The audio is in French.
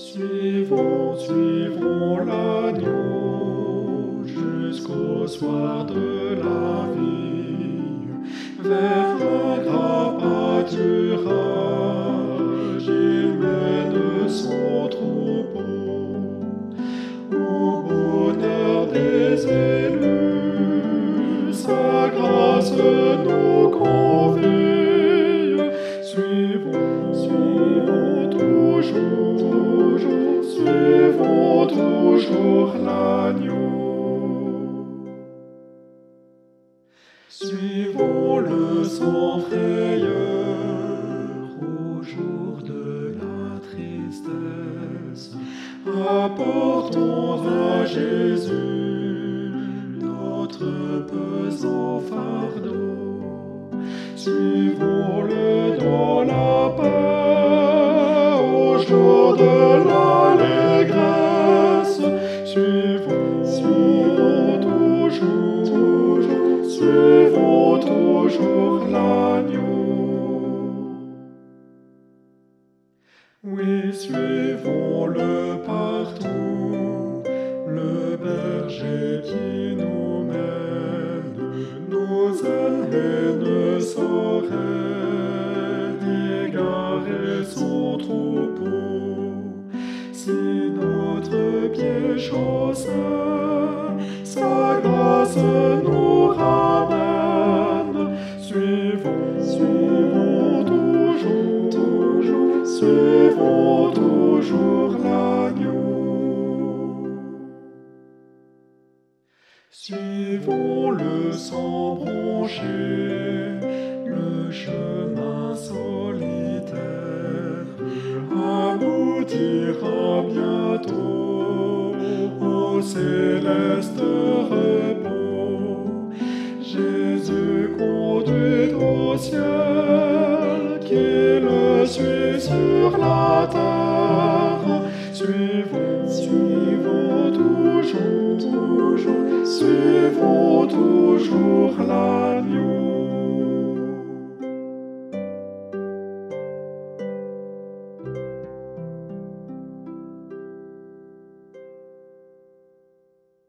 suivons, suivons l'agneau jusqu'au soir de la vie, vers le grand pâturage, il mène son troupeau. Au bonheur des élus, sa grâce nous suivons toujours l'agneau. Suivons le sans frayeur au jour de la tristesse. Apportons à Jésus notre pesant jour de l'allégresse. Suivons, suivons toujours, toujours, suivons toujours l'agneau. Oui, suivons-le partout, le berger qui nous mène, nos ailes ne sauraient son troupeau. Si notre pied chaussé, sa grâce nous ramène, suivons, suivons toujours, toujours, suivons toujours l'agneau. Suivons-le sans broncher, aboutira bientôt au céleste repos. Jésus conduit au ciel, qui le suit sur la terre. Suivons, suivons toujours, toujours, suivons toujours l'agneau.